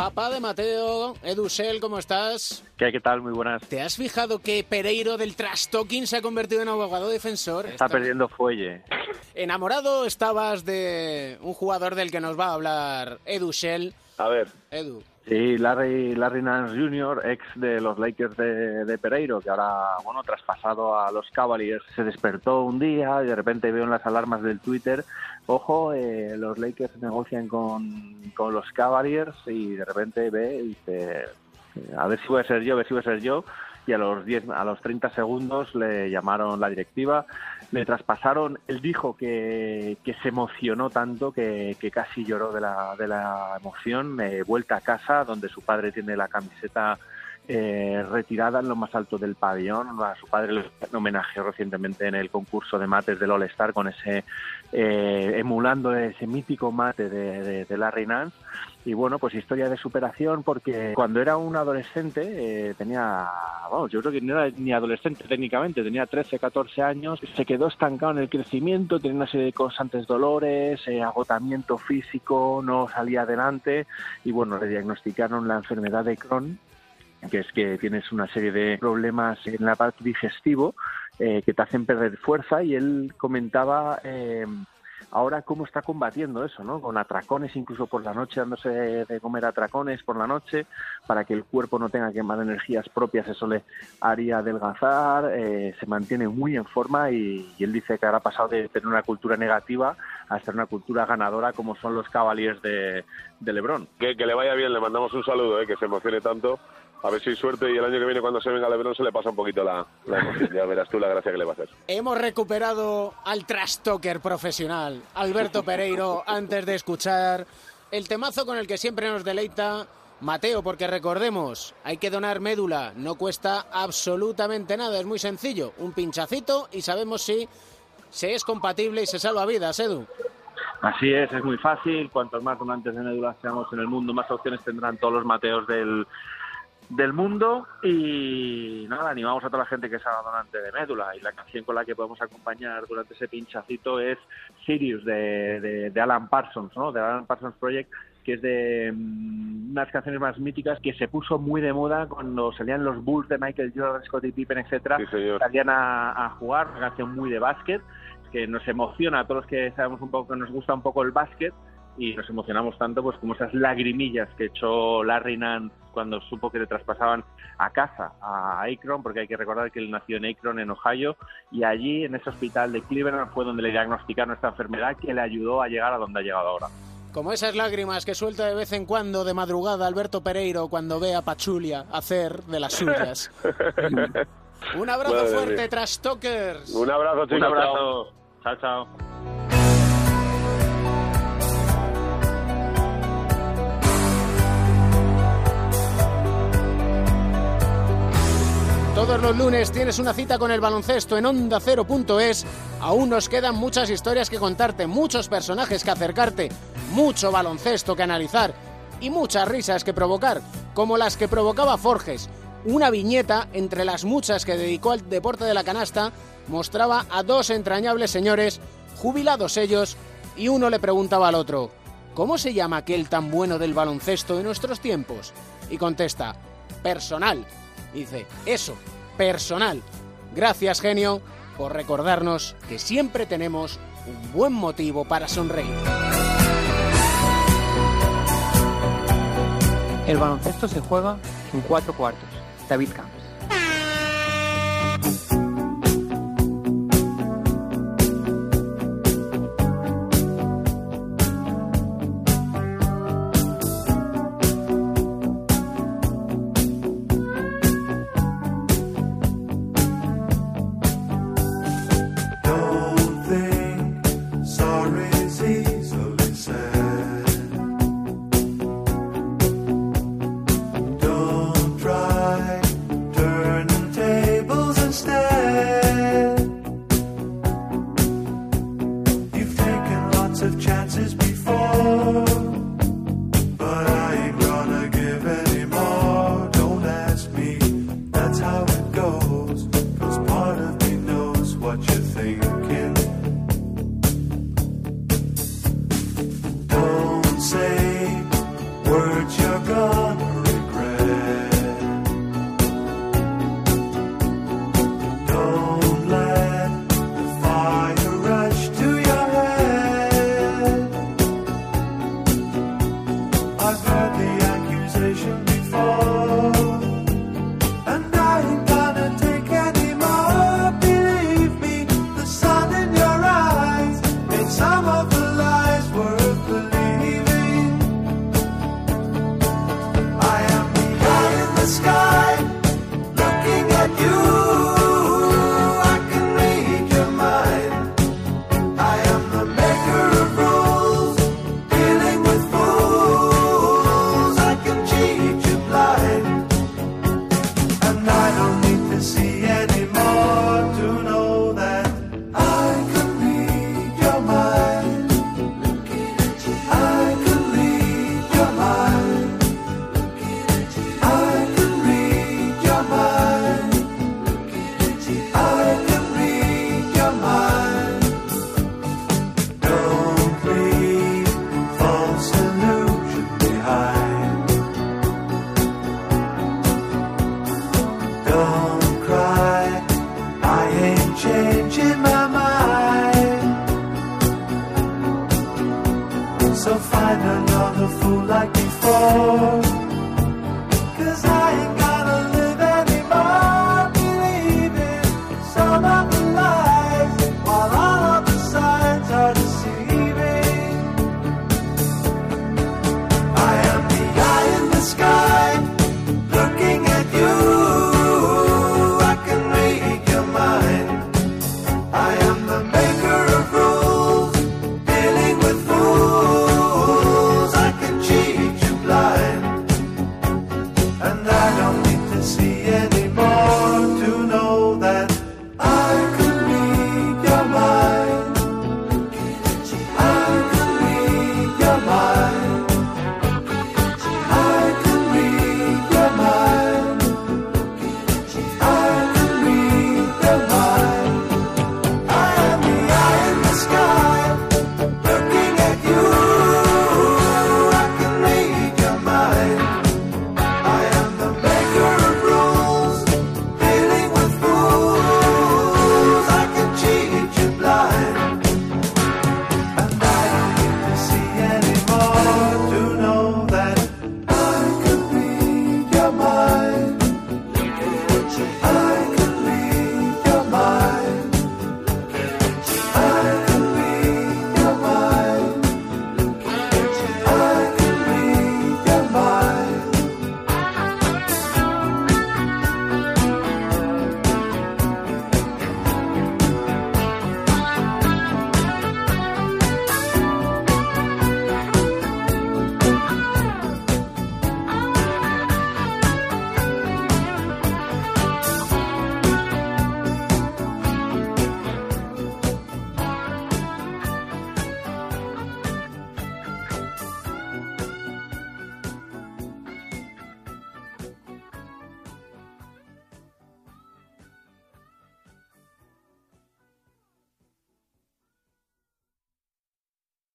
Papá de Mateo, Edusel, ¿cómo estás? ¿Qué, ¿Qué tal? Muy buenas. ¿Te has fijado que Pereiro del trash talking se ha convertido en abogado defensor? Está perdiendo fuelle. Enamorado estabas de un jugador del que nos va a hablar Edusel. A ver. Edu. Sí, Larry, Larry Nance Jr., ex de los Lakers de, de Pereiro, que ahora, bueno, traspasado a los Cavaliers, se despertó un día y de repente veo en las alarmas del Twitter, ojo, eh, los Lakers negocian con, con los Cavaliers y de repente ve y dice, a ver si voy a ser yo, a ver si voy a ser yo, y a los 10, a los 30 segundos le llamaron la directiva, le traspasaron, él dijo que, que se emocionó tanto que, que casi lloró de la, de la emoción, eh, vuelta a casa donde su padre tiene la camiseta eh, retirada en lo más alto del pabellón. A su padre le homenajeó recientemente en el concurso de mates del All Star con ese eh, emulando ese mítico mate de, de, de Larry Nance. Y bueno, pues historia de superación porque cuando era un adolescente eh, tenía, yo creo que no era ni adolescente técnicamente, tenía 13, 14 años, se quedó estancado en el crecimiento, tenía una serie de constantes dolores, eh, agotamiento físico, no salía adelante y bueno, le diagnosticaron la enfermedad de Crohn que es que tienes una serie de problemas en la parte digestivo eh, que te hacen perder fuerza y él comentaba eh, ahora cómo está combatiendo eso, ¿no? Con atracones incluso por la noche, dándose de comer atracones por la noche para que el cuerpo no tenga que quemar energías propias, eso le haría adelgazar, eh, se mantiene muy en forma y, él dice que ahora ha pasado de tener una cultura negativa a ser una cultura ganadora como son los Cavaliers de, de Lebron. Que, que le vaya bien, le mandamos un saludo, ¿eh? que se emocione tanto a ver si hay suerte y el año que viene cuando se venga Lebron se le pasa un poquito la, la emoción. Ya verás tú la gracia que le va a hacer. Hemos recuperado al trash talker profesional, Alberto Pereiro, antes de escuchar el temazo con el que siempre nos deleita Mateo, porque recordemos, hay que donar médula, no cuesta absolutamente nada, es muy sencillo, un pinchacito y sabemos si se es compatible y se salva vidas, Edu. Así es, es muy fácil, cuantos más donantes de médula seamos en el mundo, más opciones tendrán todos los Mateos del del mundo y nada, animamos a toda la gente que sea donante de médula. Y la canción con la que podemos acompañar durante ese pinchacito es Sirius de, de, de Alan Parsons, ¿no? De Alan Parsons Project que es de um, unas canciones más míticas que se puso muy de moda cuando salían los Bulls de Michael Jordan, Scottie Pippen, etcétera, sí, salían a, a, jugar, una canción muy de básquet que nos emociona a todos los que sabemos un poco, que nos gusta un poco el básquet y nos emocionamos tanto pues como esas lagrimillas que echó Larry Nance cuando supo que le traspasaban a casa a Akron, porque hay que recordar que él nació en Akron, en Ohio, y allí en ese hospital de Cleveland fue donde le diagnosticaron esta enfermedad que le ayudó a llegar a donde ha llegado ahora. Como esas lágrimas que suelta de vez en cuando de madrugada Alberto Pereiro cuando ve a Pachulia hacer de las suyas. Un abrazo Madre fuerte, Talkers. Un abrazo, chicos. Un abrazo. chao. chao. Todos los lunes tienes una cita con el baloncesto en ondacero.es. Aún nos quedan muchas historias que contarte, muchos personajes que acercarte, mucho baloncesto que analizar y muchas risas que provocar, como las que provocaba Forges. Una viñeta, entre las muchas que dedicó al deporte de la canasta, mostraba a dos entrañables señores, jubilados ellos, y uno le preguntaba al otro, ¿cómo se llama aquel tan bueno del baloncesto de nuestros tiempos? Y contesta, personal. Dice, eso, personal. Gracias, genio, por recordarnos que siempre tenemos un buen motivo para sonreír. El baloncesto se juega en cuatro cuartos. David Camps. broken.